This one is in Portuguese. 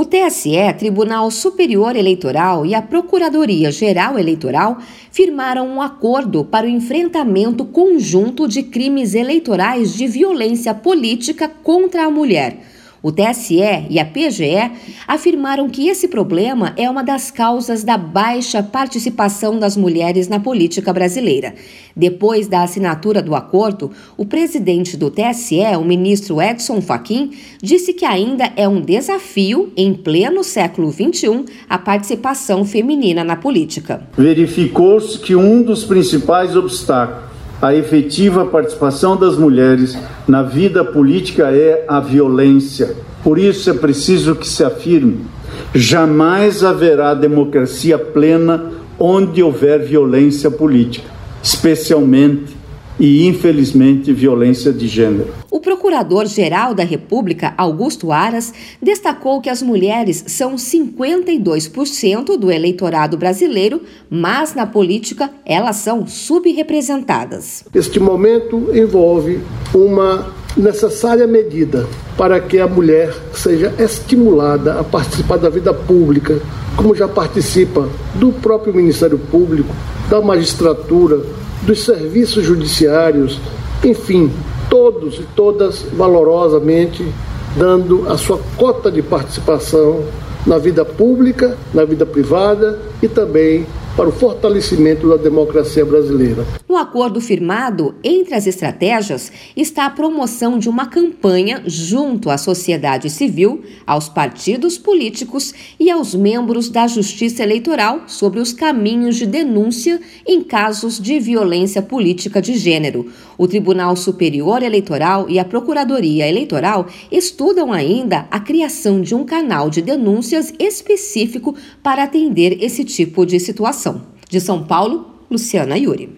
O TSE, Tribunal Superior Eleitoral e a Procuradoria-Geral Eleitoral firmaram um acordo para o enfrentamento conjunto de crimes eleitorais de violência política contra a mulher. O TSE e a PGE afirmaram que esse problema é uma das causas da baixa participação das mulheres na política brasileira. Depois da assinatura do acordo, o presidente do TSE, o ministro Edson Fachin, disse que ainda é um desafio, em pleno século XXI, a participação feminina na política. Verificou-se que um dos principais obstáculos a efetiva participação das mulheres na vida política é a violência. Por isso é preciso que se afirme: jamais haverá democracia plena onde houver violência política, especialmente e, infelizmente, violência de gênero. Procurador-Geral da República, Augusto Aras, destacou que as mulheres são 52% do eleitorado brasileiro, mas na política elas são subrepresentadas. Este momento envolve uma necessária medida para que a mulher seja estimulada a participar da vida pública, como já participa do próprio Ministério Público, da magistratura, dos serviços judiciários, enfim, todos e todas valorosamente dando a sua cota de participação na vida pública, na vida privada e também para o fortalecimento da democracia brasileira. No acordo firmado, entre as estratégias está a promoção de uma campanha junto à sociedade civil, aos partidos políticos e aos membros da Justiça Eleitoral sobre os caminhos de denúncia em casos de violência política de gênero. O Tribunal Superior Eleitoral e a Procuradoria Eleitoral estudam ainda a criação de um canal de denúncias específico para atender esse tipo de situação. De São Paulo, Luciana Yuri.